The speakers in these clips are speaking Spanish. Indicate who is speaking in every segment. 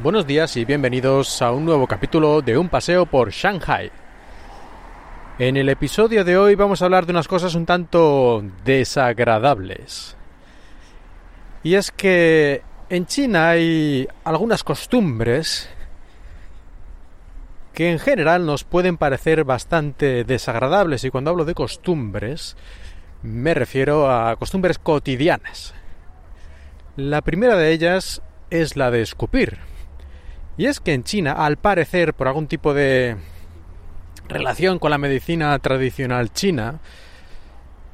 Speaker 1: Buenos días y bienvenidos a un nuevo capítulo de Un paseo por Shanghai. En el episodio de hoy vamos a hablar de unas cosas un tanto desagradables. Y es que en China hay algunas costumbres que en general nos pueden parecer bastante desagradables y cuando hablo de costumbres me refiero a costumbres cotidianas. La primera de ellas es la de escupir. Y es que en China, al parecer, por algún tipo de relación con la medicina tradicional china,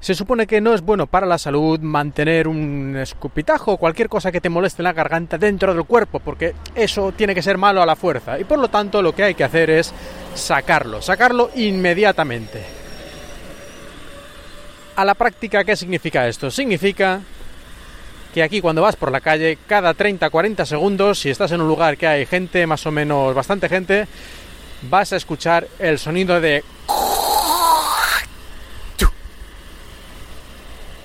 Speaker 1: se supone que no es bueno para la salud mantener un escupitajo o cualquier cosa que te moleste en la garganta dentro del cuerpo, porque eso tiene que ser malo a la fuerza. Y por lo tanto lo que hay que hacer es sacarlo, sacarlo inmediatamente. A la práctica, ¿qué significa esto? Significa que aquí cuando vas por la calle, cada 30-40 segundos, si estás en un lugar que hay gente, más o menos bastante gente, vas a escuchar el sonido de...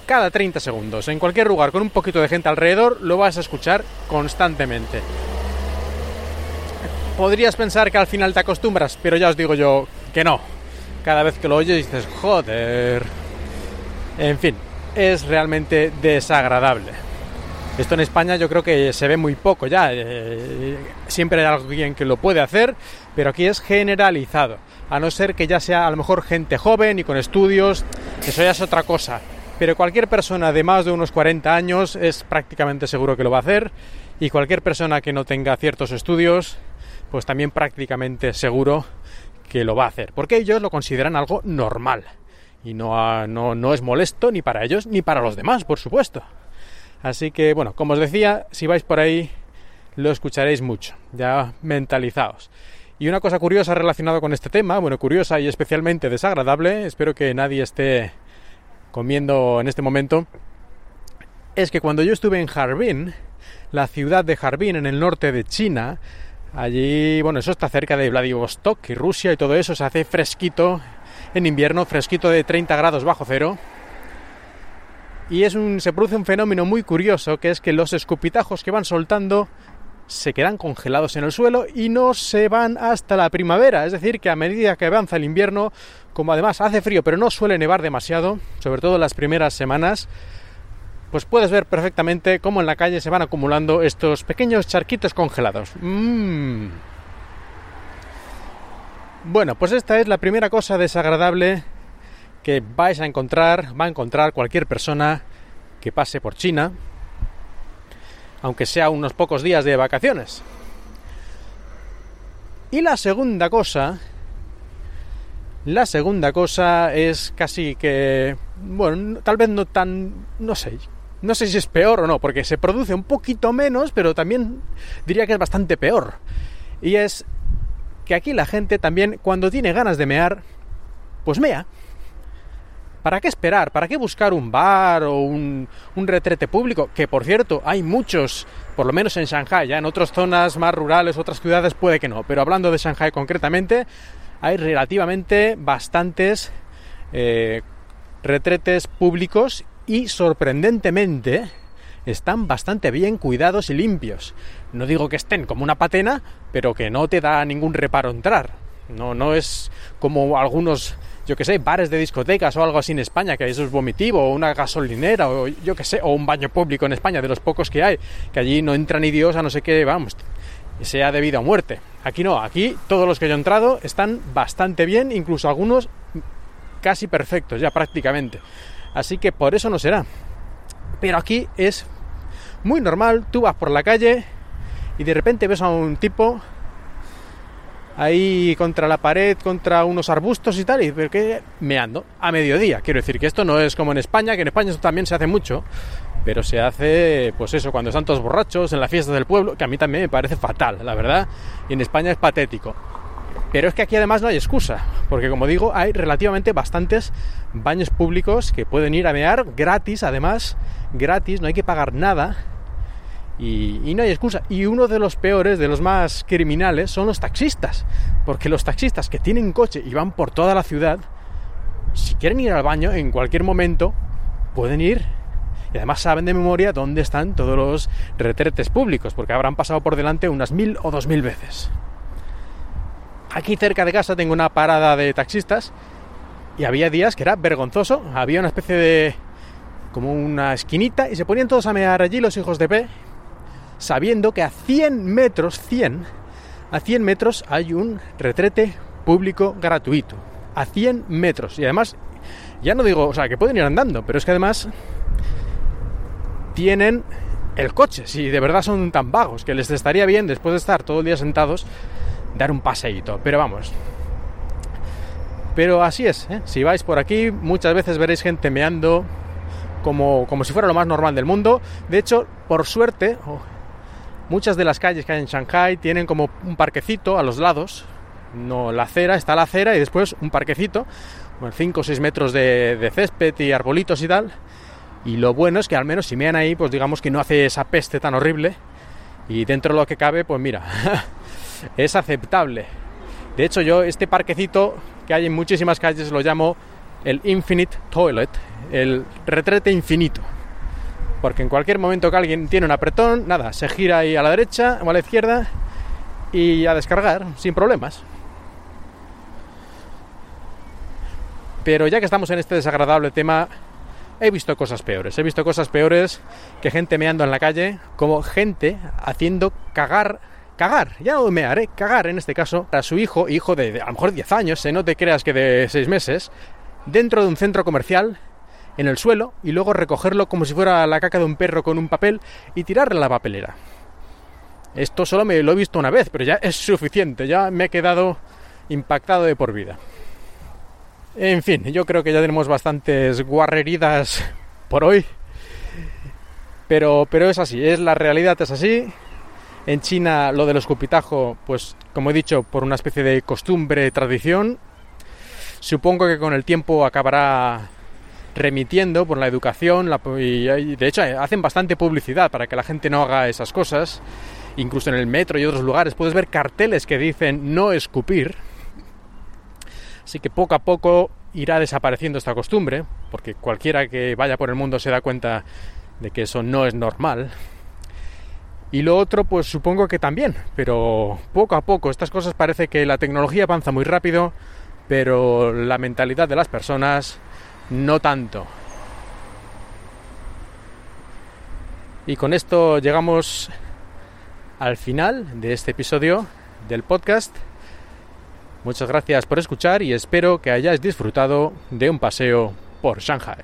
Speaker 1: Cada 30 segundos, en cualquier lugar con un poquito de gente alrededor, lo vas a escuchar constantemente. Podrías pensar que al final te acostumbras, pero ya os digo yo que no. Cada vez que lo oyes dices, joder. En fin, es realmente desagradable. Esto en España yo creo que se ve muy poco ya. Eh, siempre hay alguien que lo puede hacer, pero aquí es generalizado. A no ser que ya sea a lo mejor gente joven y con estudios, eso ya es otra cosa. Pero cualquier persona de más de unos 40 años es prácticamente seguro que lo va a hacer. Y cualquier persona que no tenga ciertos estudios, pues también prácticamente seguro que lo va a hacer. Porque ellos lo consideran algo normal. Y no, no, no es molesto ni para ellos ni para los demás, por supuesto. Así que, bueno, como os decía, si vais por ahí lo escucharéis mucho, ya mentalizaos. Y una cosa curiosa relacionada con este tema, bueno, curiosa y especialmente desagradable, espero que nadie esté comiendo en este momento, es que cuando yo estuve en Harbin, la ciudad de Harbin en el norte de China, allí, bueno, eso está cerca de Vladivostok y Rusia y todo eso, se hace fresquito en invierno, fresquito de 30 grados bajo cero, y es un, se produce un fenómeno muy curioso que es que los escupitajos que van soltando se quedan congelados en el suelo y no se van hasta la primavera. Es decir, que a medida que avanza el invierno, como además hace frío pero no suele nevar demasiado, sobre todo las primeras semanas, pues puedes ver perfectamente cómo en la calle se van acumulando estos pequeños charquitos congelados. Mmm. Bueno, pues esta es la primera cosa desagradable que vais a encontrar, va a encontrar cualquier persona que pase por China, aunque sea unos pocos días de vacaciones. Y la segunda cosa, la segunda cosa es casi que, bueno, tal vez no tan, no sé, no sé si es peor o no, porque se produce un poquito menos, pero también diría que es bastante peor. Y es que aquí la gente también, cuando tiene ganas de mear, pues mea. ¿Para qué esperar? ¿Para qué buscar un bar o un, retrete público? Que por cierto, hay muchos, por lo menos en Shanghai, ya en otras zonas más rurales, otras ciudades puede que no, pero hablando de Shanghai concretamente, hay relativamente bastantes eh, retretes públicos y sorprendentemente están bastante bien cuidados y limpios. No digo que estén como una patena, pero que no te da ningún reparo entrar. No, no es como algunos yo que sé, bares de discotecas o algo así en España, que eso es vomitivo, o una gasolinera, o yo que sé, o un baño público en España, de los pocos que hay, que allí no entra ni Dios a no sé qué, vamos, sea debido a muerte. Aquí no, aquí todos los que yo he entrado están bastante bien, incluso algunos casi perfectos, ya prácticamente. Así que por eso no será. Pero aquí es muy normal, tú vas por la calle y de repente ves a un tipo ahí contra la pared, contra unos arbustos y tal, y pero que meando a mediodía. Quiero decir que esto no es como en España, que en España esto también se hace mucho, pero se hace, pues eso, cuando están todos borrachos, en la fiesta del pueblo, que a mí también me parece fatal, la verdad, y en España es patético. Pero es que aquí además no hay excusa, porque como digo, hay relativamente bastantes baños públicos que pueden ir a mear gratis, además, gratis, no hay que pagar nada y, no hay excusa. Y uno de los peores, de los más criminales, son los taxistas. Porque los taxistas que tienen coche y van por toda la ciudad, si quieren ir al baño en cualquier momento, pueden ir y además saben de memoria dónde están todos los retretes públicos, porque habrán pasado por delante unas mil o dos mil veces. Aquí cerca de casa tengo una parada de taxistas y había días que era vergonzoso, había una especie de como una esquinita y se ponían todos a mear allí los hijos de P, sabiendo que a 100 metros, 100, a 100 metros hay un retrete público gratuito. A 100 metros. Y además, ya no digo, o sea, que pueden ir andando, pero es que además tienen el coche, si de verdad son tan vagos, que les estaría bien, después de estar todo el día sentados, dar un paseíto. Pero vamos. Pero así es, ¿eh? si vais por aquí, muchas veces veréis gente meando como, como si fuera lo más normal del mundo. De hecho, por suerte, muchas de las calles que hay en Shanghai tienen como un parquecito a los lados. No la acera, está la acera y después un parquecito, 5 o 6 metros de, césped y arbolitos y tal. Y lo bueno es que al menos si mean ahí, pues digamos que no hace esa peste tan horrible. Y dentro de lo que cabe, pues mira, es aceptable. De hecho, yo este parquecito que hay en muchísimas calles lo llamo el Infinite Toilet, el retrete infinito. Porque en cualquier momento que alguien tiene un apretón, nada, se gira ahí a la derecha o a la izquierda y a descargar sin problemas. Pero ya que estamos en este desagradable tema, he visto cosas peores. He visto cosas peores que gente meando en la calle, como gente haciendo cagar cagar, ya no me haré cagar en este caso, a su hijo, hijo de, a lo mejor 10 años, ¿eh? no te creas que de 6 meses, dentro de un centro comercial, en el suelo, y luego recogerlo como si fuera la caca de un perro con un papel y tirarle a la papelera. Esto solo me lo he visto una vez, pero ya es suficiente, ya me he quedado impactado de por vida. En fin, yo creo que ya tenemos bastantes guarreridas por hoy. Pero, pero es así, es la realidad, es así. En China lo del escupitajo, pues como he dicho, por una especie de costumbre, tradición. Supongo que con el tiempo acabará remitiendo por la educación de hecho hacen bastante publicidad para que la gente no haga esas cosas. Incluso en el metro y otros lugares puedes ver carteles que dicen no escupir. Así que poco a poco irá desapareciendo esta costumbre, porque cualquiera que vaya por el mundo se da cuenta de que eso no es normal. Y lo otro, pues supongo que también, pero poco a poco. Estas cosas parece que la tecnología avanza muy rápido, pero la mentalidad de las personas no tanto. Y con esto llegamos al final de este episodio del podcast. Muchas gracias por escuchar y espero que hayáis disfrutado de un paseo por Shanghai.